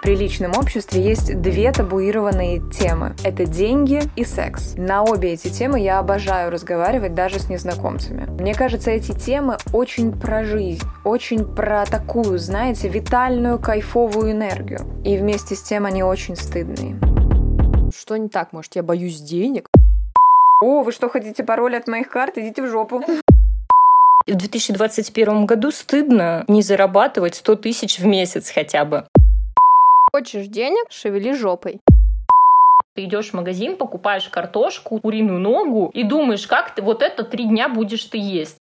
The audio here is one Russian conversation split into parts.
В приличном обществе есть две табуированные темы. Это деньги и секс. На обе эти темы я обожаю разговаривать даже с незнакомцами. Мне кажется, эти темы очень про жизнь, очень про такую, знаете, витальную, кайфовую энергию. И вместе с тем они очень стыдные. Что не так? Может, я боюсь денег? О, вы что, хотите пароль от моих карт? Идите в жопу. В 2021 году стыдно не зарабатывать 100 тысяч в месяц хотя бы. Хочешь денег? Шевели жопой. Ты идешь в магазин, покупаешь картошку, куриную ногу и думаешь, как ты вот это три дня будешь ты есть.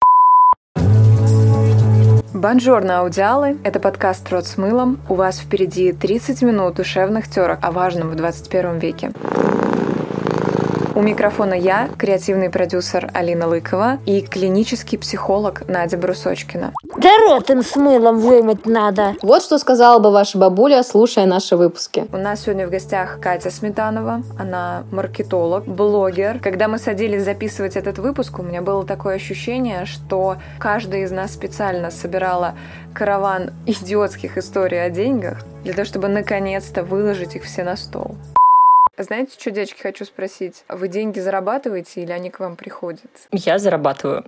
Бонжорно, аудиалы! Это подкаст «Рот с мылом». У вас впереди 30 минут душевных терок о важном в 21 веке. У микрофона я, креативный продюсер Алина Лыкова и клинический психолог Надя Брусочкина. Да ротом с мылом вымыть надо. Вот что сказала бы ваша бабуля, слушая наши выпуски. У нас сегодня в гостях Катя Сметанова. Она маркетолог, блогер. Когда мы садились записывать этот выпуск, у меня было такое ощущение, что каждая из нас специально собирала караван идиотских историй о деньгах для того, чтобы наконец-то выложить их все на стол. Знаете, что, девочки, хочу спросить? Вы деньги зарабатываете или они к вам приходят? Я зарабатываю.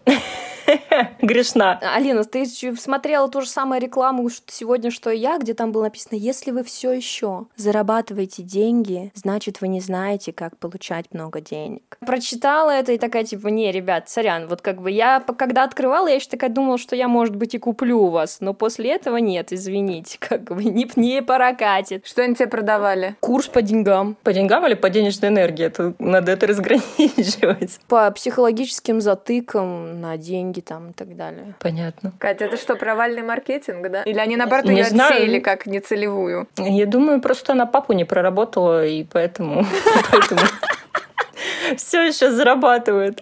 Грешна. Алина, ты смотрела ту же самую рекламу что сегодня, что и я, где там было написано, если вы все еще зарабатываете деньги, значит, вы не знаете, как получать много денег. Прочитала это и такая, типа, не, ребят, сорян, вот как бы я, когда открывала, я еще такая думала, что я, может быть, и куплю у вас, но после этого нет, извините, как бы не, не прокатит. Что они тебе продавали? Курс по деньгам. По деньгам или по денежной энергии? Это, надо это разграничивать. По психологическим затыкам на деньги там и так далее. Понятно. Катя, это что, провальный маркетинг, да? Или они, наоборот, ее отсеяли как нецелевую? Я думаю, просто она папу не проработала, и поэтому все еще зарабатывает.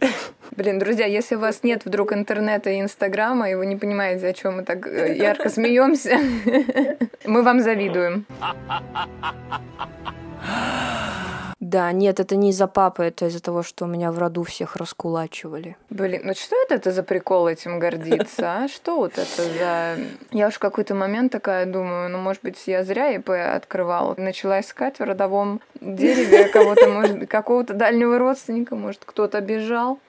Блин, друзья, если у вас нет вдруг интернета и инстаграма, и вы не понимаете, о чем мы так э, ярко смеемся, мы вам завидуем. Да, нет, это не из-за папы, это из-за того, что у меня в роду всех раскулачивали. Блин, ну что это, это за прикол этим гордиться, а? Что вот это за... Я уж в какой-то момент такая думаю, ну, может быть, я зря ИП открывала. Начала искать в родовом дереве кого-то, может, какого-то дальнего родственника, может, кто-то бежал.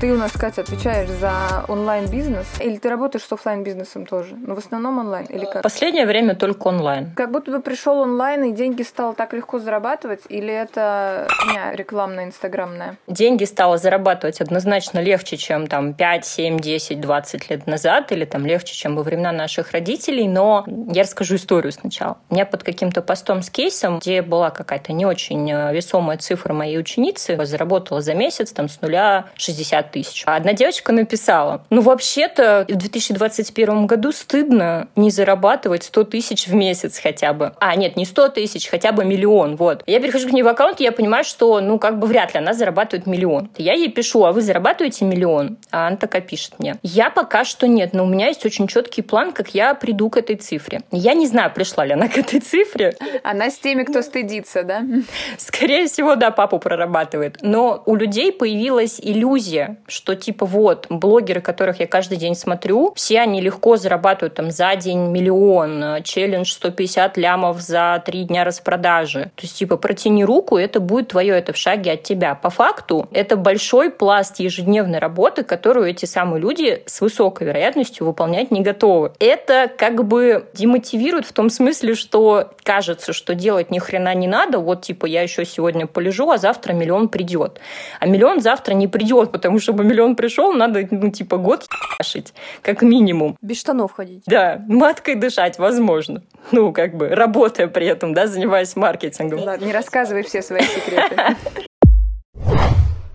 Ты у нас, Катя, отвечаешь за онлайн-бизнес? Или ты работаешь с офлайн-бизнесом тоже? Но ну, в основном онлайн или как? Последнее время только онлайн. Как будто бы пришел онлайн и деньги стало так легко зарабатывать? Или это меня рекламная, инстаграмная? Деньги стало зарабатывать однозначно легче, чем там 5, 7, 10, 20 лет назад, или там легче, чем во времена наших родителей, но я расскажу историю сначала. У меня под каким-то постом с кейсом, где была какая-то не очень э, весомая цифра моей ученицы, заработала за месяц там с нуля 60 тысяч. А одна девочка написала, ну вообще-то в 2021 году стыдно не зарабатывать 100 тысяч в месяц хотя бы. А, нет, не 100 тысяч, хотя бы миллион, вот. Я перехожу к ней в аккаунт, и я понимаю, что, ну, как бы вряд ли она зарабатывает миллион. Я ей пишу, а вы зарабатываете миллион? А она такая пишет мне, я пока что нет, но у меня есть очень четкий план, как я приду к этой цифре. Я не знаю, пришла ли она к этой цифре. Она с теми, кто стыдится, да? Скорее всего, да, папу прорабатывает. Но у людей появилась иллюзия, что типа вот, блогеры, которых я каждый день смотрю, все они легко зарабатывают там за день миллион, челлендж 150 лямов за три дня распродажи. То есть типа протяни руку, это будет твое, это в шаге от тебя. По факту это большой пласт ежедневной работы, которую эти самые люди с высокой вероятностью выполнять не готовы. Это как бы демотивирует в том смысле, что кажется, что делать ни хрена не надо, вот типа я еще сегодня полежу, а завтра миллион придет. А миллион завтра не придет, потому что чтобы миллион пришел, надо, ну, типа, год шить, как минимум. Без штанов ходить. Да, маткой дышать возможно. Ну, как бы, работая при этом, да, занимаясь маркетингом. Ладно, не рассказывай все свои секреты.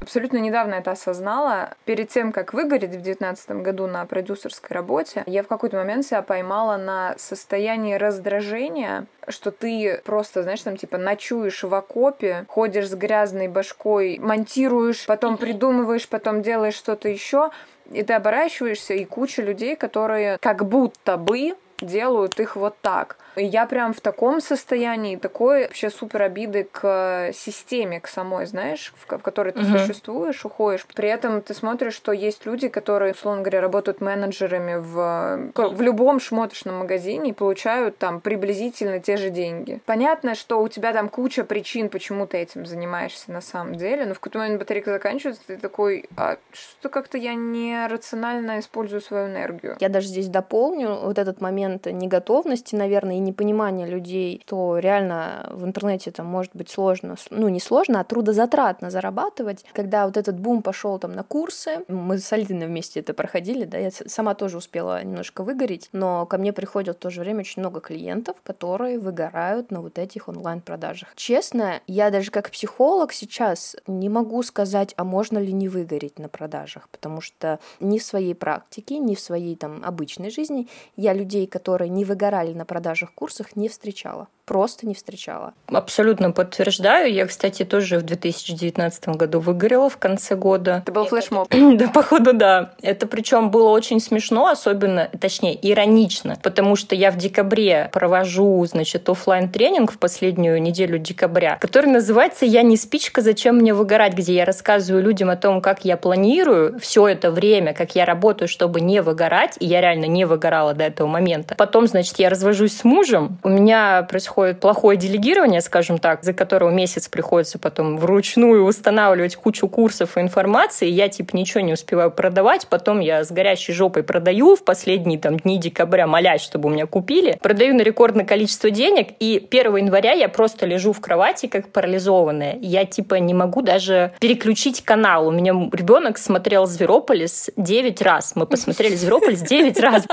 Абсолютно недавно это осознала. Перед тем, как выгореть в 2019 году на продюсерской работе, я в какой-то момент себя поймала на состоянии раздражения, что ты просто, знаешь, там типа ночуешь в окопе, ходишь с грязной башкой, монтируешь, потом придумываешь, потом делаешь что-то еще, и ты оборачиваешься, и куча людей, которые как будто бы делают их вот так. И я прям в таком состоянии, такой вообще супер обиды к системе, к самой, знаешь, в, в которой ты Мгм. существуешь, уходишь. При этом ты смотришь, что есть люди, которые, условно говоря, работают менеджерами в, в любом шмоточном магазине и получают там приблизительно те же деньги. Понятно, что у тебя там куча причин, почему ты этим занимаешься на самом деле, но в какой-то момент батарейка заканчивается, ты такой, а что как-то я не рационально использую свою энергию. Я даже здесь дополню вот этот момент неготовности, наверное, и непонимания людей, что реально в интернете там может быть сложно, ну не сложно, а трудозатратно зарабатывать. Когда вот этот бум пошел там на курсы, мы с Алиной вместе это проходили, да, я сама тоже успела немножко выгореть, но ко мне приходят в то же время очень много клиентов, которые выгорают на вот этих онлайн-продажах. Честно, я даже как психолог сейчас не могу сказать, а можно ли не выгореть на продажах, потому что ни в своей практике, ни в своей там обычной жизни я людей, которые не выгорали на продажах курсах, не встречала. Просто не встречала. Абсолютно подтверждаю. Я, кстати, тоже в 2019 году выгорела в конце года. Это был флешмоб. Да, походу, да. Это причем было очень смешно, особенно, точнее, иронично, потому что я в декабре провожу, значит, оффлайн тренинг в последнюю неделю декабря, который называется «Я не спичка, зачем мне выгорать?», где я рассказываю людям о том, как я планирую все это время, как я работаю, чтобы не выгорать, и я реально не выгорала до этого момента. Потом, значит, я развожусь с мужем, у меня происходит плохое делегирование, скажем так, за которого месяц приходится потом вручную устанавливать кучу курсов и информации, я, типа, ничего не успеваю продавать, потом я с горящей жопой продаю в последние там дни декабря, молясь, чтобы у меня купили, продаю на рекордное количество денег, и 1 января я просто лежу в кровати как парализованная. Я, типа, не могу даже переключить канал. У меня ребенок смотрел «Зверополис» 9 раз. Мы посмотрели «Зверополис» 9 раз.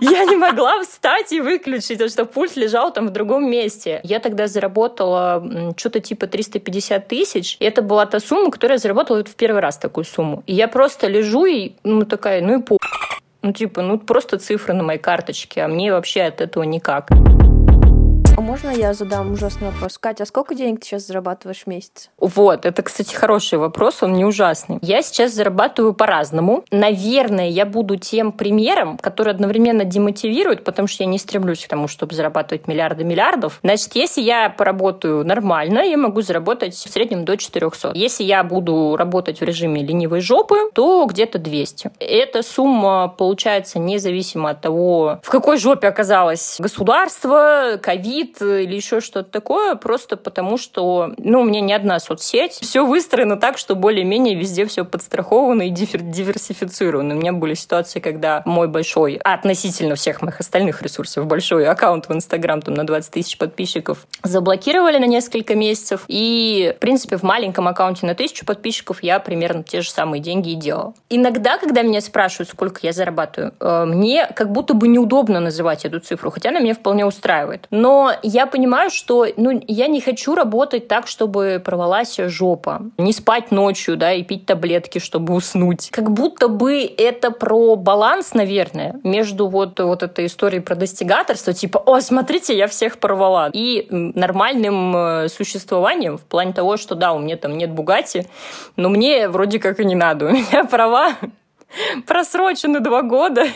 Я не могла встать и выключить, потому что пульт лежал там в другом месте. Я тогда заработала что-то типа 350 тысяч. И это была та сумма, которую я заработала в первый раз такую сумму. И я просто лежу и, ну, такая, ну и по... Ну, типа, ну, просто цифры на моей карточке, а мне вообще от этого никак. А можно я задам ужасный вопрос? Катя, а сколько денег ты сейчас зарабатываешь в месяц? Вот, это, кстати, хороший вопрос, он не ужасный. Я сейчас зарабатываю по-разному. Наверное, я буду тем примером, который одновременно демотивирует, потому что я не стремлюсь к тому, чтобы зарабатывать миллиарды миллиардов. Значит, если я поработаю нормально, я могу заработать в среднем до 400. Если я буду работать в режиме ленивой жопы, то где-то 200. Эта сумма получается независимо от того, в какой жопе оказалось государство, ковид или еще что-то такое, просто потому что, ну, у меня не одна соцсеть. Все выстроено так, что более-менее везде все подстраховано и диверсифицировано. У меня были ситуации, когда мой большой, а относительно всех моих остальных ресурсов, большой аккаунт в Инстаграм там на 20 тысяч подписчиков заблокировали на несколько месяцев. И, в принципе, в маленьком аккаунте на тысячу подписчиков я примерно те же самые деньги и делала. Иногда, когда меня спрашивают, сколько я зарабатываю, э, мне как будто бы неудобно называть эту цифру, хотя она меня вполне устраивает. Но я понимаю, что ну, я не хочу работать так, чтобы порвалась жопа. Не спать ночью, да, и пить таблетки, чтобы уснуть. Как будто бы это про баланс, наверное, между вот, вот этой историей про достигаторство, типа, о, смотрите, я всех порвала, и нормальным э, существованием в плане того, что да, у меня там нет Бугати, но мне вроде как и не надо. У меня права просрочены два года.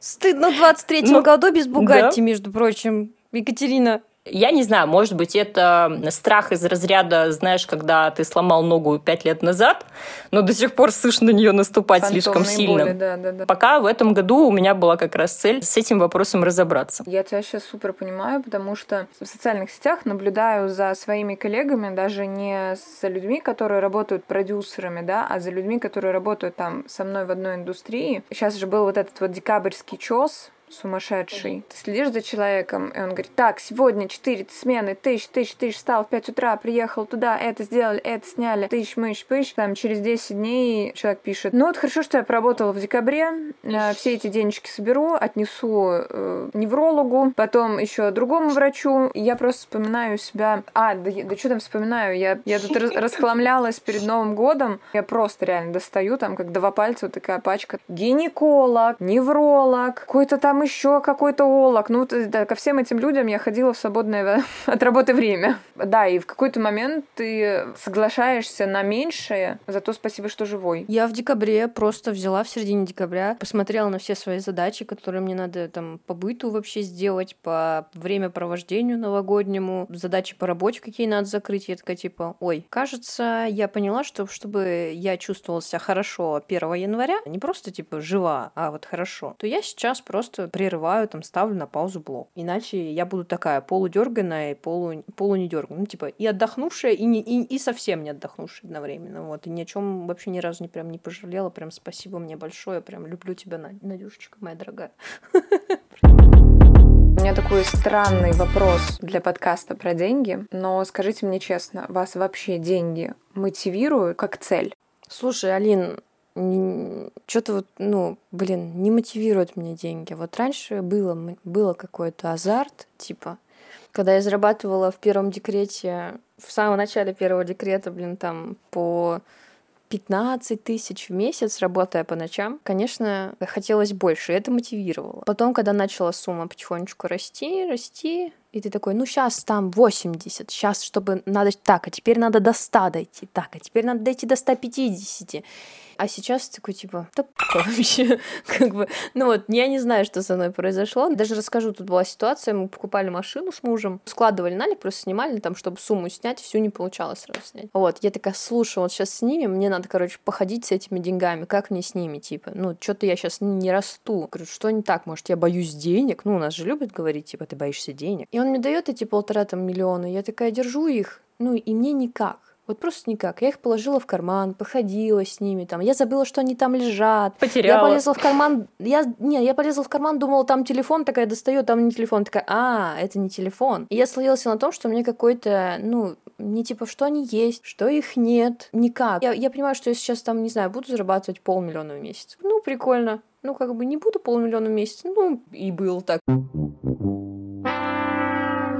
Стыдно в 23-м Ну, году без Бугатти, между прочим. Екатерина. Я не знаю, может быть, это страх из разряда, знаешь, когда ты сломал ногу пять лет назад, но до сих пор слышно на нее наступать слишком Фантомные сильно. боли, да, да, да. Пока в этом году у меня была как раз цель с этим вопросом разобраться. Я тебя сейчас супер понимаю, потому что в социальных сетях наблюдаю за своими коллегами, даже не за людьми, которые работают продюсерами, да, а за людьми, которые работают там со мной в одной индустрии. Сейчас же был вот этот вот декабрьский чес, сумасшедший. Ты следишь за человеком, и он говорит, так, сегодня 4 смены, тысяч, тысяч, тысяч, встал в 5 утра, приехал туда, это сделали, это сняли, тысяч, мыш, пыщ. Там через 10 дней человек пишет, ну вот хорошо, что я поработала в декабре, э, все эти денежки соберу, отнесу э, неврологу, потом еще другому врачу. Я просто вспоминаю себя... А, да, да что там вспоминаю? Я, я тут расхламлялась перед Новым годом. Я просто реально достаю там, как два пальца, вот такая пачка. Гинеколог, невролог, какой-то там там еще какой-то олог. Ну, да, ко всем этим людям я ходила в свободное от работы время. Да, и в какой-то момент ты соглашаешься на меньшее, зато спасибо, что живой. Я в декабре просто взяла в середине декабря, посмотрела на все свои задачи, которые мне надо там по быту вообще сделать, по времяпровождению новогоднему, задачи по работе, какие надо закрыть. Я такая типа, ой, кажется, я поняла, что чтобы я чувствовала себя хорошо 1 января, не просто типа жива, а вот хорошо, то я сейчас просто прерываю, там, ставлю на паузу блок. Иначе я буду такая полудерганная и полу, полу не Ну, типа, и отдохнувшая, и, не, и, и совсем не отдохнувшая одновременно. Вот. И ни о чем вообще ни разу не прям не пожалела. Прям спасибо мне большое. Прям люблю тебя, Надюшечка, моя дорогая. У меня такой странный вопрос для подкаста про деньги, но скажите мне честно, вас вообще деньги мотивируют как цель? Слушай, Алин, что-то вот, ну, блин, не мотивируют меня деньги. Вот раньше было, было какой-то азарт, типа, когда я зарабатывала в первом декрете, в самом начале первого декрета, блин, там по 15 тысяч в месяц, работая по ночам, конечно, хотелось больше, и это мотивировало. Потом, когда начала сумма потихонечку расти, расти, и ты такой, ну сейчас там 80, сейчас, чтобы надо так, а теперь надо до 100 дойти, так, а теперь надо дойти до 150. А сейчас такой, типа, да вообще, как бы, ну вот, я не знаю, что со мной произошло. Даже расскажу, тут была ситуация, мы покупали машину с мужем, складывали налик, просто снимали там, чтобы сумму снять, всю не получалось сразу снять. Вот, я такая, слушай, вот сейчас снимем, мне надо, короче, походить с этими деньгами, как мне с ними, типа, ну, что-то я сейчас не расту. Говорю, что не так, может, я боюсь денег? Ну, у нас же любят говорить, типа, ты боишься денег. И он мне дает эти полтора там миллиона, я такая держу их, ну, и мне никак. Вот просто никак. Я их положила в карман, походила с ними там. Я забыла, что они там лежат. Потеряла. Я полезла в карман. Я, не, я полезла в карман, думала, там телефон, такая достаю, там не телефон. Такая, а, это не телефон. И я словилась на том, что мне какой-то, ну, не типа, что они есть, что их нет, никак. Я, я понимаю, что я сейчас там, не знаю, буду зарабатывать полмиллиона в месяц. Ну, прикольно. Ну, как бы не буду полмиллиона в месяц. Ну, и был так.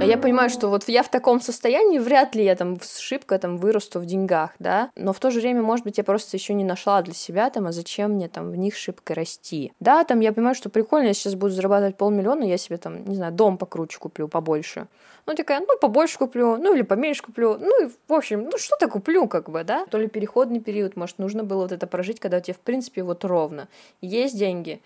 А я понимаю, что вот я в таком состоянии, вряд ли я там шибко там вырасту в деньгах, да, но в то же время, может быть, я просто еще не нашла для себя там, а зачем мне там в них шибко расти. Да, там я понимаю, что прикольно, я сейчас буду зарабатывать полмиллиона, я себе там, не знаю, дом покруче куплю, побольше. Ну, такая, ну, побольше куплю, ну, или поменьше куплю, ну, и, в общем, ну, что-то куплю, как бы, да. То ли переходный период, может, нужно было вот это прожить, когда у тебя, в принципе, вот ровно. Есть деньги,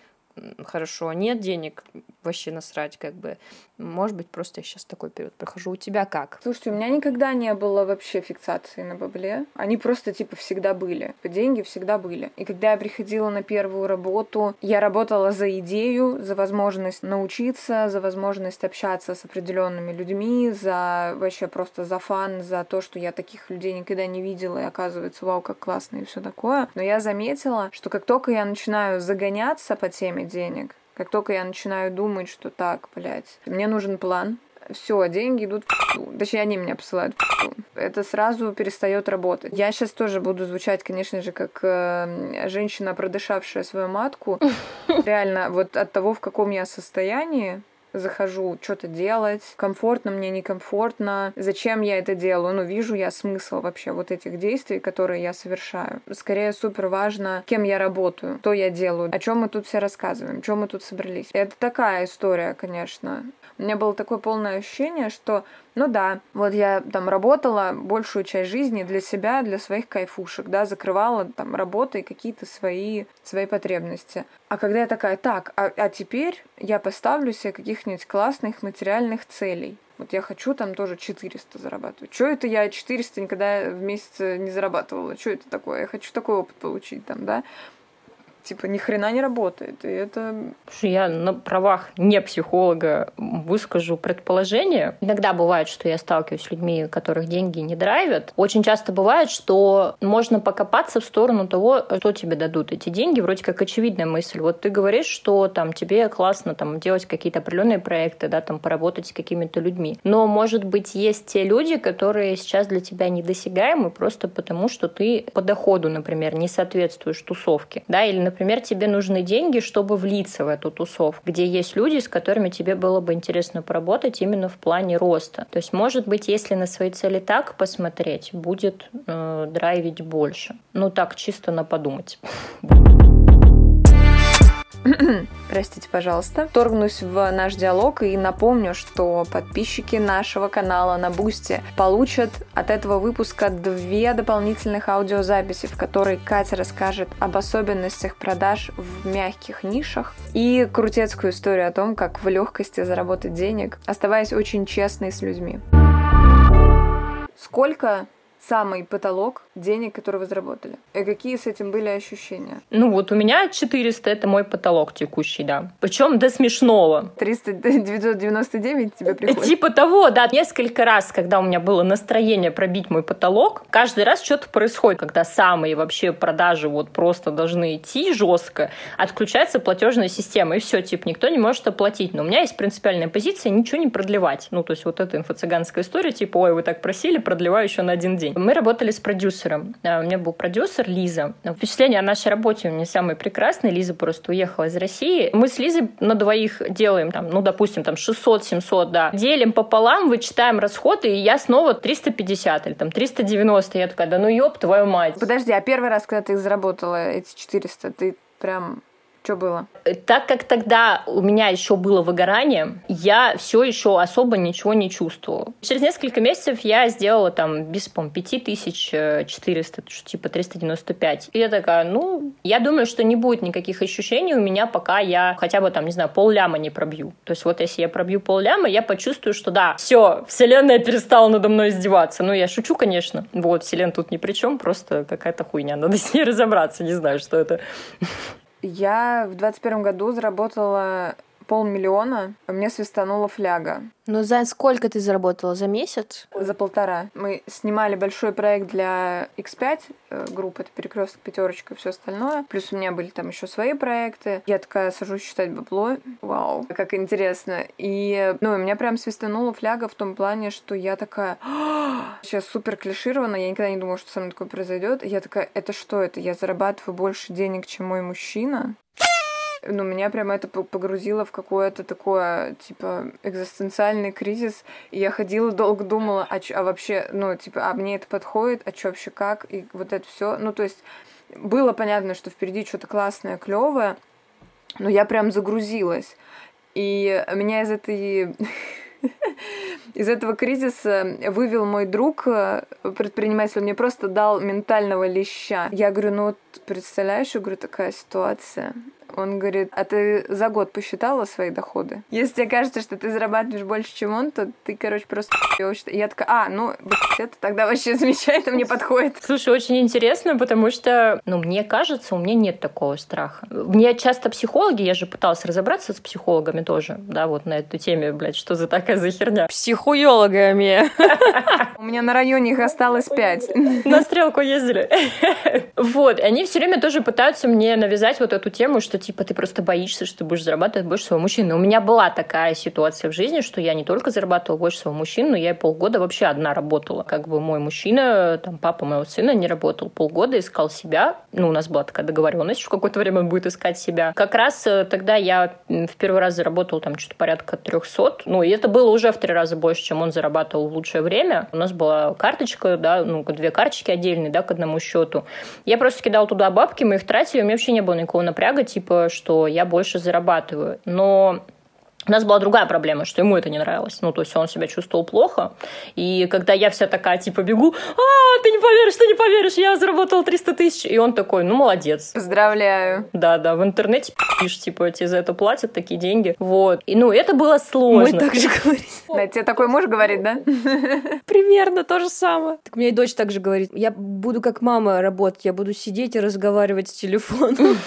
хорошо, нет денег, вообще насрать, как бы. Может быть, просто я сейчас такой период прохожу. У тебя как? Слушайте, у меня никогда не было вообще фиксации на бабле. Они просто, типа, всегда были. Деньги всегда были. И когда я приходила на первую работу, я работала за идею, за возможность научиться, за возможность общаться с определенными людьми, за вообще просто за фан, за то, что я таких людей никогда не видела, и оказывается, вау, как классно и все такое. Но я заметила, что как только я начинаю загоняться по теме денег, как только я начинаю думать, что так, блядь, мне нужен план, все, деньги идут в Точнее, они меня посылают в Это сразу перестает работать. Я сейчас тоже буду звучать, конечно же, как э, женщина, продышавшая свою матку. Реально, вот от того, в каком я состоянии, захожу что-то делать, комфортно мне, некомфортно, зачем я это делаю, ну, вижу я смысл вообще вот этих действий, которые я совершаю. Скорее супер важно, кем я работаю, что я делаю, о чем мы тут все рассказываем, чем мы тут собрались. Это такая история, конечно. У меня было такое полное ощущение, что, ну да, вот я там работала большую часть жизни для себя, для своих кайфушек, да, закрывала там работой какие-то свои, свои потребности. А когда я такая, так, а, а теперь я поставлю себе каких-нибудь классных материальных целей. Вот я хочу там тоже 400 зарабатывать. Что это я 400 никогда в месяц не зарабатывала? Что это такое? Я хочу такой опыт получить там, да? Типа ни хрена не работает. И это... Слушай, я на правах не психолога выскажу предположение. Иногда бывает, что я сталкиваюсь с людьми, которых деньги не драйвят. Очень часто бывает, что можно покопаться в сторону того, что тебе дадут эти деньги. Вроде как очевидная мысль. Вот ты говоришь, что там тебе классно там делать какие-то определенные проекты, да, там поработать с какими-то людьми. Но, может быть, есть те люди, которые сейчас для тебя недосягаемы просто потому, что ты по доходу, например, не соответствуешь тусовке, да, или, например, тебе нужны деньги, чтобы влиться в эту тусовку, где есть люди, с которыми тебе было бы интересно поработать именно в плане роста. То есть, может быть, если на свои цели так посмотреть, будет э, драйвить больше. Ну так, чисто на подумать. простите, пожалуйста, торгнусь в наш диалог и напомню, что подписчики нашего канала на Бусте получат от этого выпуска две дополнительных аудиозаписи, в которой Катя расскажет об особенностях продаж в мягких нишах и крутецкую историю о том, как в легкости заработать денег, оставаясь очень честной с людьми. Сколько самый потолок денег, которые вы заработали? И какие с этим были ощущения? Ну вот у меня 400 это мой потолок текущий, да. Причем до смешного. 300, 999 тебе приходит? Типа того, да. Несколько раз, когда у меня было настроение пробить мой потолок, каждый раз что-то происходит, когда самые вообще продажи вот просто должны идти жестко, отключается платежная система, и все, типа, никто не может оплатить. Но у меня есть принципиальная позиция ничего не продлевать. Ну, то есть вот эта инфо-цыганская история, типа, ой, вы так просили, продлеваю еще на один день. Мы работали с продюсером. А, у меня был продюсер Лиза. Впечатление о нашей работе у меня самое прекрасное. Лиза просто уехала из России. Мы с Лизой на двоих делаем, там, ну, допустим, там 600-700, да. Делим пополам, вычитаем расходы, и я снова 350 или там 390. Я такая, да ну ёб твою мать. Подожди, а первый раз, когда ты заработала эти 400, ты прям что было? Так как тогда у меня еще было выгорание, я все еще особо ничего не чувствовала. Через несколько месяцев я сделала там без, по 5400, типа 395. И я такая, ну, я думаю, что не будет никаких ощущений у меня, пока я хотя бы там, не знаю, пол ляма не пробью. То есть вот если я пробью пол ляма, я почувствую, что да, все, вселенная перестала надо мной издеваться. Ну, я шучу, конечно. Вот, вселенная тут ни при чем, просто какая-то хуйня. Надо с ней разобраться, не знаю, что это. Я в двадцать первом году заработала полмиллиона, мне свистанула фляга. Ну, за сколько ты заработала? За месяц? За полтора. Мы снимали большой проект для X5 э, группы, это перекресток, пятерочка и все остальное. Плюс у меня были там еще свои проекты. Я такая сажусь считать бабло. Вау, как интересно. И, ну, у меня прям свистанула фляга в том плане, что я такая, сейчас супер клиширована, я никогда не думала, что со мной такое произойдет. Я такая, это что это? Я зарабатываю больше денег, чем мой мужчина? Ну, меня прямо это погрузило в какое-то такое, типа, экзистенциальный кризис. И я ходила, долго думала, а, чё, а вообще, ну, типа, а мне это подходит, а что вообще как, и вот это все. Ну, то есть было понятно, что впереди что-то классное, клевое, но я прям загрузилась. И меня из этой из этого кризиса вывел мой друг, э, предприниматель, мне просто дал ментального леща. Я говорю, ну вот представляешь, я говорю, такая ситуация. Он говорит, а ты за год посчитала свои доходы? Если тебе кажется, что ты зарабатываешь больше, чем он, то ты, короче, просто я такая, а, ну, это тогда вообще замечательно, мне подходит. Слушай, очень интересно, потому что, ну, мне кажется, у меня нет такого страха. Мне часто психологи, я же пыталась разобраться с психологами тоже, да, вот на эту теме, блядь, что за такая за херня. Психуологами. У меня на районе их осталось пять. На стрелку ездили. Вот, они все время тоже пытаются мне навязать вот эту тему, что типа ты просто боишься, что ты будешь зарабатывать больше своего мужчины. У меня была такая ситуация в жизни, что я не только зарабатывала больше своего мужчины, но я полгода вообще одна работала. Как бы мой мужчина, там папа моего сына не работал полгода, искал себя. Ну, у нас была такая договоренность, что какое-то время он будет искать себя. Как раз э, тогда я в первый раз заработала там что-то порядка 300. Ну, и это было уже в три раза больше, чем он зарабатывал в лучшее время. У нас была карточка, да, ну, две карточки отдельные, да, к одному счету. Я просто кидала туда бабки, мы их тратили, у меня вообще не было никакого напряга, типа, что я больше зарабатываю. Но у нас была другая проблема, что ему это не нравилось. Ну, то есть он себя чувствовал плохо. И когда я вся такая, типа, бегу, а, ты не поверишь, ты не поверишь, я заработала 300 тысяч. И он такой, ну, молодец. Поздравляю. Да, да, в интернете пишешь, типа, тебе за это платят такие деньги. Вот. И, ну, это было сложно. Мой так же говорит. Да, тебе такой муж говорит, да? Примерно то же самое. Так мне и дочь также говорит, я буду как мама работать, я буду сидеть и разговаривать с телефоном.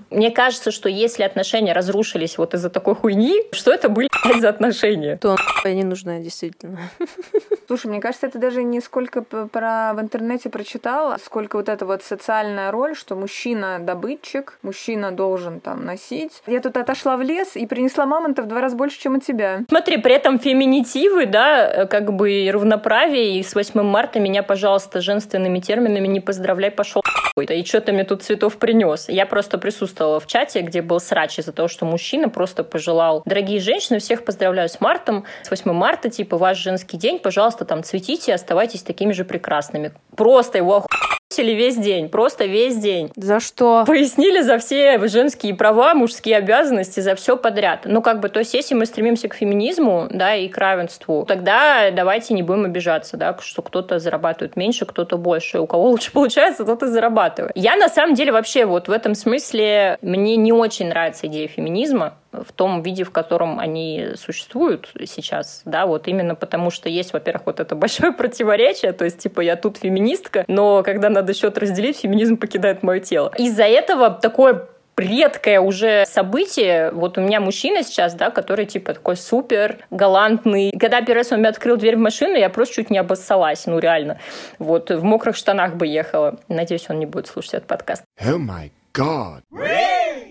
Мне кажется, что если отношения разрушились вот из-за такой хуйни, что это были за отношения. То не нужна, действительно. Слушай, мне кажется, это даже не сколько про в интернете прочитала, сколько вот эта вот социальная роль, что мужчина добытчик, мужчина должен там носить. Я тут отошла в лес и принесла мамонта в два раза больше, чем у тебя. Смотри, при этом феминитивы, да, как бы равноправие, и с 8 марта меня, пожалуйста, женственными терминами не поздравляй, пошел и что ты мне тут цветов принес? Я просто присутствовала в чате, где был срач из-за того, что мужчина просто пожелал. Дорогие женщины, всех поздравляю с мартом, с 8 марта, типа, ваш женский день, пожалуйста, там цветите, оставайтесь такими же прекрасными. Просто его мусили весь день, просто весь день. За что? Пояснили за все женские права, мужские обязанности, за все подряд. Ну, как бы, то есть, если мы стремимся к феминизму, да, и к равенству, тогда давайте не будем обижаться, да, что кто-то зарабатывает меньше, кто-то больше. У кого лучше получается, тот и зарабатывает. Я, на самом деле, вообще вот в этом смысле, мне не очень нравится идея феминизма, в том виде, в котором они существуют сейчас, да, вот именно потому, что есть, во-первых, вот это большое противоречие, то есть, типа, я тут феминистка, но когда надо счет разделить, феминизм покидает мое тело. Из-за этого такое редкое уже событие. Вот у меня мужчина сейчас, да, который типа такой супер галантный. Когда первый раз он мне открыл дверь в машину, я просто чуть не обоссалась, ну реально. Вот в мокрых штанах бы ехала. Надеюсь, он не будет слушать этот подкаст. Oh my god.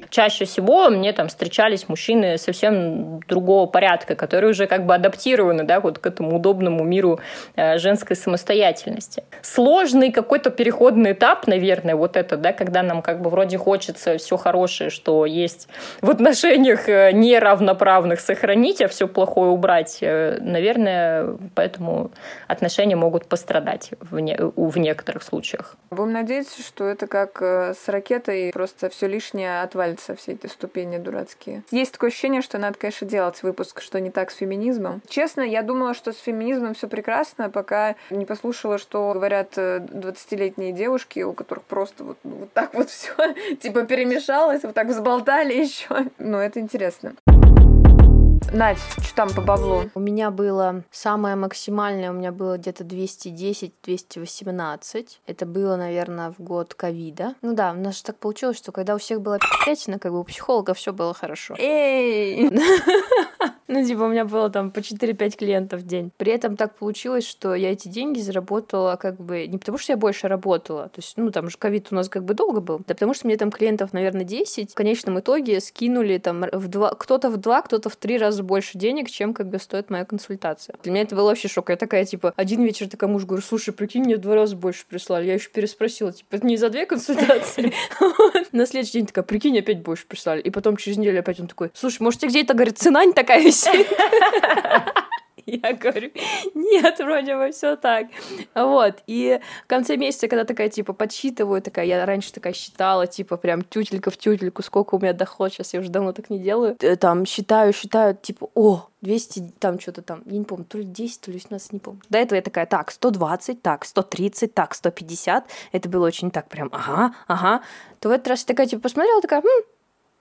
Чаще всего мне там встречались мужчины совсем другого порядка, которые уже как бы адаптированы, да, вот к этому удобному миру э, женской самостоятельности. Сложный какой-то переходный этап, наверное, вот это, да, когда нам как бы вроде хочется все хорошее, что есть в отношениях э, неравноправных сохранить, а все плохое убрать, э, наверное, поэтому отношения могут пострадать в, не, в некоторых случаях. Будем надеяться, что это как с ракетой, просто все лишнее отвалится нравятся все эти ступени дурацкие. Есть такое ощущение, что надо, конечно, делать выпуск, что не так с феминизмом. Честно, я думала, что с феминизмом все прекрасно, пока не послушала, что говорят 20-летние э, девушки, у которых просто вот, вот так вот все типа перемешалось, вот так взболтали еще. Но это интересно. Надь, что там по баблу? У меня было самое максимальное, у меня было где-то 210-218. Это было, наверное, в год ковида. Ну да, у нас же так получилось, что когда у всех было пятина, как бы у психолога все было хорошо. Эй! Ну, типа, у меня было там по 4-5 клиентов в день. При этом так получилось, что я эти деньги заработала как бы не потому, что я больше работала, то есть, ну, там же ковид у нас как бы долго был, да потому что мне там клиентов, наверное, 10. В конечном итоге скинули там в два, кто-то в два, кто-то в три раза больше денег, чем как бы стоит моя консультация. Для меня это было вообще шок. Я такая, типа, один вечер такая муж говорю, слушай, прикинь, мне в два раза больше прислали. Я еще переспросила, типа, это не за две консультации? На следующий день такая, прикинь, опять больше прислали. И потом через неделю опять он такой, слушай, может, где это, говорит, цена не такая висит? Я говорю, нет, вроде бы все так. Вот. И в конце месяца, когда такая, типа, подсчитываю, такая, я раньше такая считала, типа, прям тютелька в тютельку, сколько у меня доход, сейчас я уже давно так не делаю. Э, там считаю, считаю, типа, о, 200, там что-то там, я не помню, то ли 10, то ли 18, не помню. До этого я такая, так, 120, так, 130, так, 150. Это было очень так прям, ага, ага. То в этот раз я такая, типа, посмотрела, такая, хм,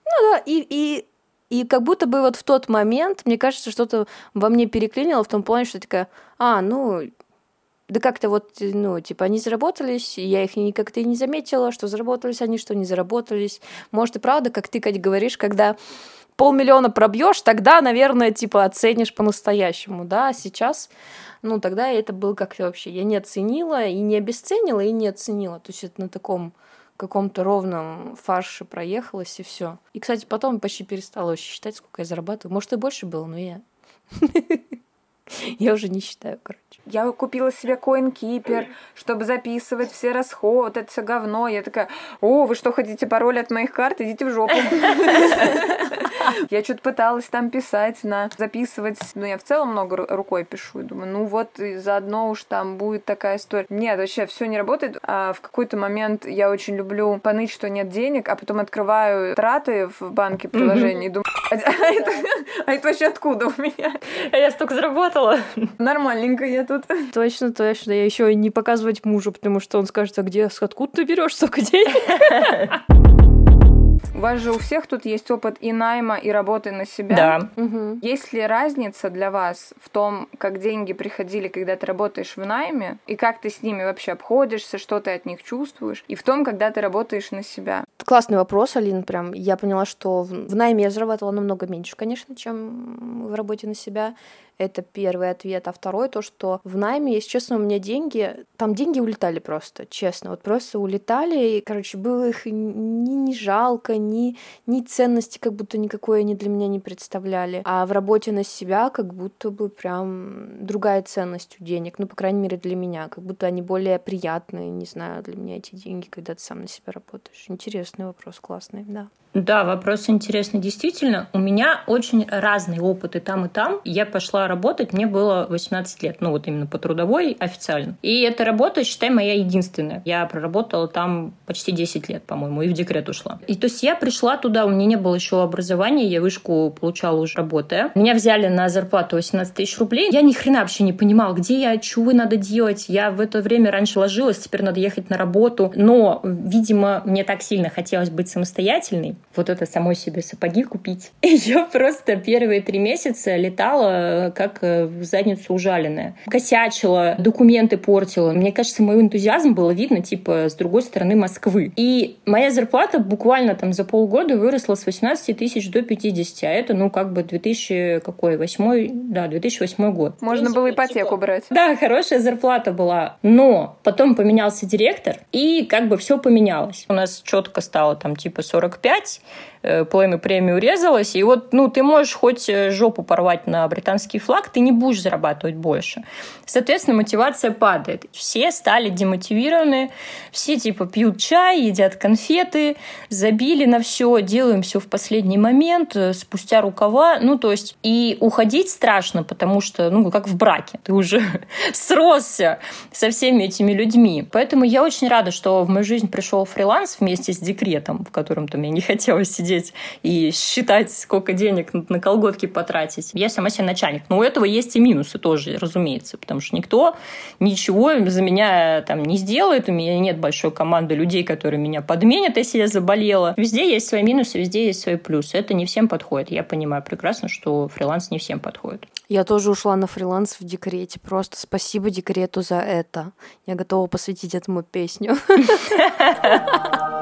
ну да, и, и и как будто бы вот в тот момент, мне кажется, что-то во мне переклинило в том плане, что такая, а, ну, да как-то вот, ну, типа, они заработались, я их как-то и не заметила, что заработались они, что не заработались. Может, и правда, как ты, Кать, говоришь, когда полмиллиона пробьешь, тогда, наверное, типа, оценишь по-настоящему, да, а сейчас, ну, тогда это было как-то вообще, я не оценила, и не обесценила, и не оценила, то есть это на таком каком-то ровном фарше проехалась, и все. И, кстати, потом почти перестала вообще считать, сколько я зарабатываю. Может, и больше было, но я... Я уже не считаю, короче. Я купила себе CoinKeeper, чтобы записывать все расходы, это все говно. Я такая, о, вы что, хотите пароль от моих карт? Идите в жопу. Я что-то пыталась там писать, на записывать. Ну, я в целом много рукой пишу. Думаю, ну вот, заодно уж там будет такая история. Нет, вообще все не работает. А в какой-то момент я очень люблю поныть, что нет денег, а потом открываю траты в банке приложений и думаю, а это, а это вообще откуда у меня? А я столько заработала. Нормальненько я тут. Точно, точно. Я еще не показывать мужу, потому что он скажет, а где, откуда ты берешь столько денег? У вас же у всех тут есть опыт и найма, и работы на себя. Да. Угу. Есть ли разница для вас в том, как деньги приходили, когда ты работаешь в найме, и как ты с ними вообще обходишься, что ты от них чувствуешь, и в том, когда ты работаешь на себя? Классный вопрос, Алина, прям. Я поняла, что в найме я зарабатывала намного меньше, конечно, чем в работе на себя. Это первый ответ. А второй то, что в найме, если честно, у меня деньги, там деньги улетали просто, честно. Вот просто улетали, и, короче, было их ни, не жалко, ни, ни ценности как будто никакой они для меня не представляли. А в работе на себя как будто бы прям другая ценность у денег. Ну, по крайней мере, для меня. Как будто они более приятные, не знаю, для меня эти деньги, когда ты сам на себя работаешь. Интересный вопрос, классный, да. Да, вопрос интересный. Действительно, у меня очень разный опыт и там, и там. Я пошла работать, мне было 18 лет, ну вот именно по трудовой официально. И эта работа, считай, моя единственная. Я проработала там почти 10 лет, по-моему, и в декрет ушла. И то есть я пришла туда, у меня не было еще образования, я вышку получала уже работая. Меня взяли на зарплату 18 тысяч рублей. Я ни хрена вообще не понимала, где я, чего надо делать. Я в это время раньше ложилась, теперь надо ехать на работу. Но, видимо, мне так сильно хотелось быть самостоятельной, вот это самой себе сапоги купить. И я просто первые три месяца летала как э, в задницу ужаленная. Косячила, документы портила. Мне кажется, мой энтузиазм было видно, типа, с другой стороны Москвы. И моя зарплата буквально там за полгода выросла с 18 тысяч до 50. А это, ну, как бы 2000 какой, восьмой, да, 2008 год. Можно было ипотеку типа, брать. Да, хорошая зарплата была. Но потом поменялся директор, и как бы все поменялось. У нас четко стало там типа 45, Э, половину премии урезалась, и вот, ну, ты можешь хоть э, жопу порвать на британский флаг, ты не будешь зарабатывать больше. Соответственно, мотивация падает. Все стали демотивированы, все, типа, пьют чай, едят конфеты, забили на все, делаем все в последний момент, э, спустя рукава, ну, то есть, и уходить страшно, потому что, ну, как в браке, ты уже сросся со всеми этими людьми. Поэтому я очень рада, что в мою жизнь пришел фриланс вместе с декретом, в котором там я не хотела сидеть сидеть и считать, сколько денег на колготки потратить. Я сама себе начальник. Но у этого есть и минусы тоже, разумеется, потому что никто ничего за меня там не сделает. У меня нет большой команды людей, которые меня подменят, если я заболела. Везде есть свои минусы, везде есть свои плюсы. Это не всем подходит. Я понимаю прекрасно, что фриланс не всем подходит. Я тоже ушла на фриланс в декрете. Просто спасибо декрету за это. Я готова посвятить этому песню.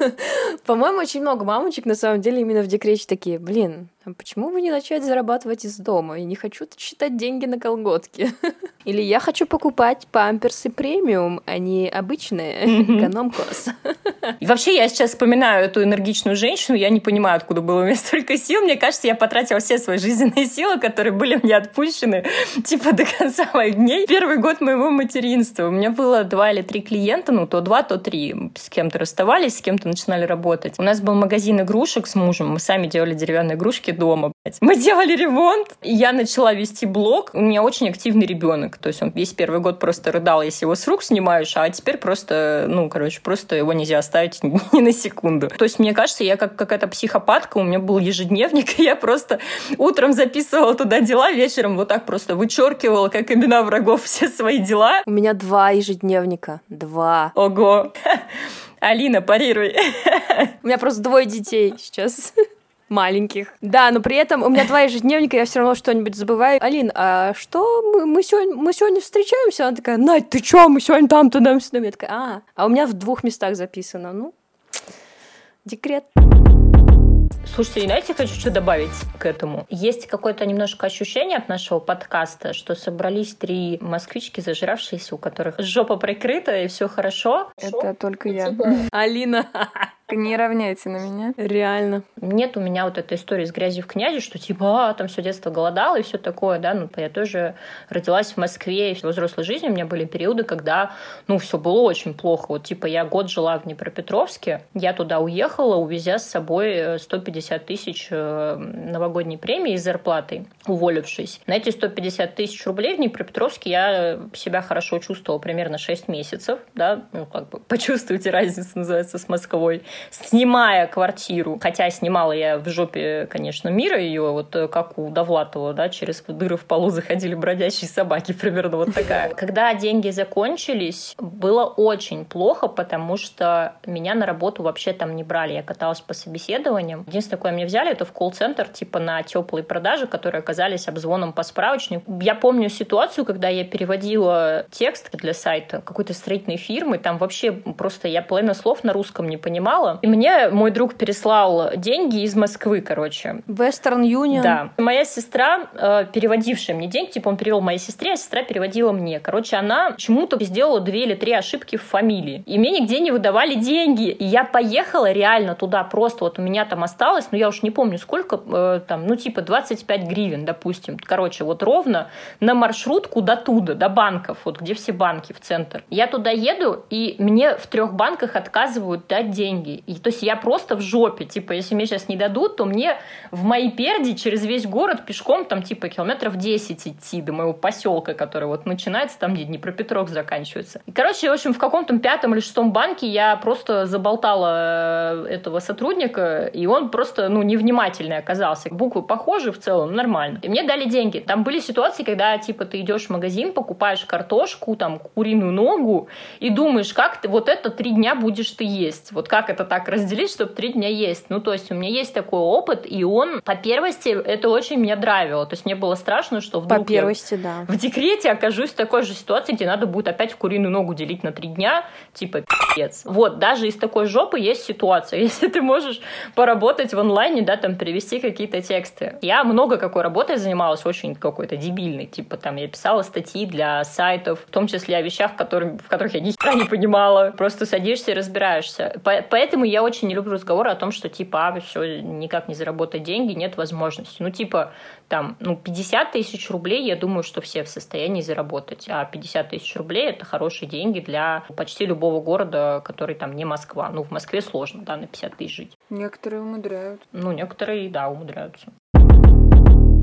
По-моему, очень много мамочек на самом деле именно в декрете такие, блин, почему бы не начать зарабатывать из дома? Я не хочу считать деньги на колготки. Или я хочу покупать памперсы премиум, а не обычные эконом-класс. И вообще, я сейчас вспоминаю эту энергичную женщину, я не понимаю, откуда было у меня столько сил. Мне кажется, я потратила все свои жизненные силы, которые были мне отпущены, типа, до конца моих дней. Первый год моего материнства. У меня было два или три клиента, ну, то два, то три. С кем-то расставались, с кем-то начинали работать. У нас был магазин игрушек с мужем, мы сами делали деревянные игрушки дома. Мы делали ремонт, я начала вести блог. У меня очень активный ребенок, то есть он весь первый год просто рыдал, если его с рук снимаешь, а теперь просто, ну, короче, просто его нельзя оставить ни на секунду. То есть мне кажется, я как какая-то психопатка, у меня был ежедневник, и я просто утром записывала туда дела, вечером вот так просто вычеркивала, как имена врагов, все свои дела. У меня два ежедневника. Два. Ого. Алина, парируй. У меня просто двое детей сейчас маленьких. Да, но при этом у меня два ежедневника, я все равно что-нибудь забываю. Алин, а что мы, мы, сегодня, мы сегодня встречаемся? Она такая, Надь, ты чё, мы сегодня там, туда, сюда. Я такая, а, а у меня в двух местах записано. Ну, декрет. Слушайте, знаете, хочу что добавить к этому. Есть какое-то немножко ощущение от нашего подкаста, что собрались три москвички, зажравшиеся, у которых жопа прикрыта и все хорошо. Это только я. Алина. Не равняйте на меня. Реально. Нет у меня вот этой истории с грязью в князе, что типа, а, там все детство голодала и все такое, да, ну, я тоже родилась в Москве, и в взрослой жизни у меня были периоды, когда, ну, все было очень плохо. Вот, типа, я год жила в Днепропетровске, я туда уехала, увезя с собой 150 э, тысяч э, новогодней премии с зарплатой, уволившись. На эти 150 тысяч рублей в Днепропетровске я себя хорошо чувствовала примерно 6 месяцев, да, ну, как бы почувствуйте разницу, называется, с Москвой снимая квартиру, хотя снимала я в жопе, конечно, мира ее, вот э, как у Довлатова, да, через дыры в полу заходили бродячие собаки, примерно вот такая. Когда деньги закончились, было очень плохо, потому что меня на работу вообще там не брали. Я каталась по собеседованиям. Единственное, кое меня взяли, это в колл-центр, типа на теплые продажи, которые оказались обзвоном по справочнику. Я помню ситуацию, когда я переводила текст для сайта какой-то строительной фирмы, там вообще просто я половину слов на русском не понимала, было. И мне мой друг переслал деньги из Москвы, короче. Western Union. Да. Моя сестра, э, переводившая мне деньги, типа он перевел моей сестре, а сестра переводила мне. Короче, она почему-то сделала две или три ошибки в фамилии. И мне нигде не выдавали деньги. И я поехала реально туда просто. Вот у меня там осталось, ну я уж не помню сколько, э, там, ну типа 25 гривен, допустим. Короче, вот ровно на маршрутку до туда, до банков, вот где все банки в центр. Я туда еду, и мне в трех банках отказывают дать деньги. И, то есть я просто в жопе. Типа, если мне сейчас не дадут, то мне в моей перде через весь город пешком там типа километров 10 идти до моего поселка, который вот начинается там, где Днепропетровск заканчивается. И, короче, в общем, в каком-то пятом или шестом банке я просто заболтала э, этого сотрудника, и он просто, ну, невнимательный оказался. Буквы похожи в целом, нормально. И мне дали деньги. Там были ситуации, когда, типа, ты идешь в магазин, покупаешь картошку, там, куриную ногу, и думаешь, как ты вот это три дня будешь ты есть. Вот как это так разделить, чтобы три дня есть. Ну, то есть у меня есть такой опыт, и он, по первости, это очень меня драйвило. То есть мне было страшно, что вдруг По первости, да. в декрете окажусь в такой же ситуации, где надо будет опять куриную ногу делить на три дня, типа пи***ц. Вот, даже из такой жопы есть ситуация. Если ты можешь поработать в онлайне, да, там, перевести какие-то тексты. Я много какой работой занималась, очень какой-то дебильной. Типа, там, я писала статьи для сайтов, в том числе о вещах, которые, в которых я ни хера не понимала. Просто садишься и разбираешься. Поэтому я очень не люблю разговоры о том, что, типа, а, все, никак не заработать деньги, нет возможности. Ну, типа, там, ну, 50 тысяч рублей, я думаю, что все в состоянии заработать. А 50 тысяч рублей – это хорошие деньги для почти любого города, который там не Москва. Ну, в Москве сложно, да, на 50 тысяч жить. Некоторые умудряют. Ну, некоторые, да, умудряются.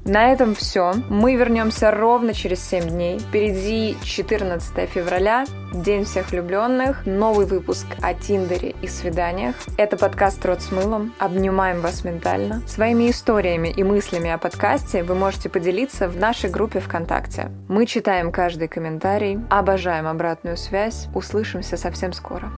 На этом все. Мы вернемся ровно через 7 дней. Впереди 14 февраля, День всех влюбленных, новый выпуск о Тиндере и свиданиях. Это подкаст «Рот с мылом». Обнимаем вас ментально. Своими историями и мыслями о подкасте вы можете поделиться в нашей группе ВКонтакте. Мы читаем каждый комментарий, обожаем обратную связь. Услышимся совсем скоро.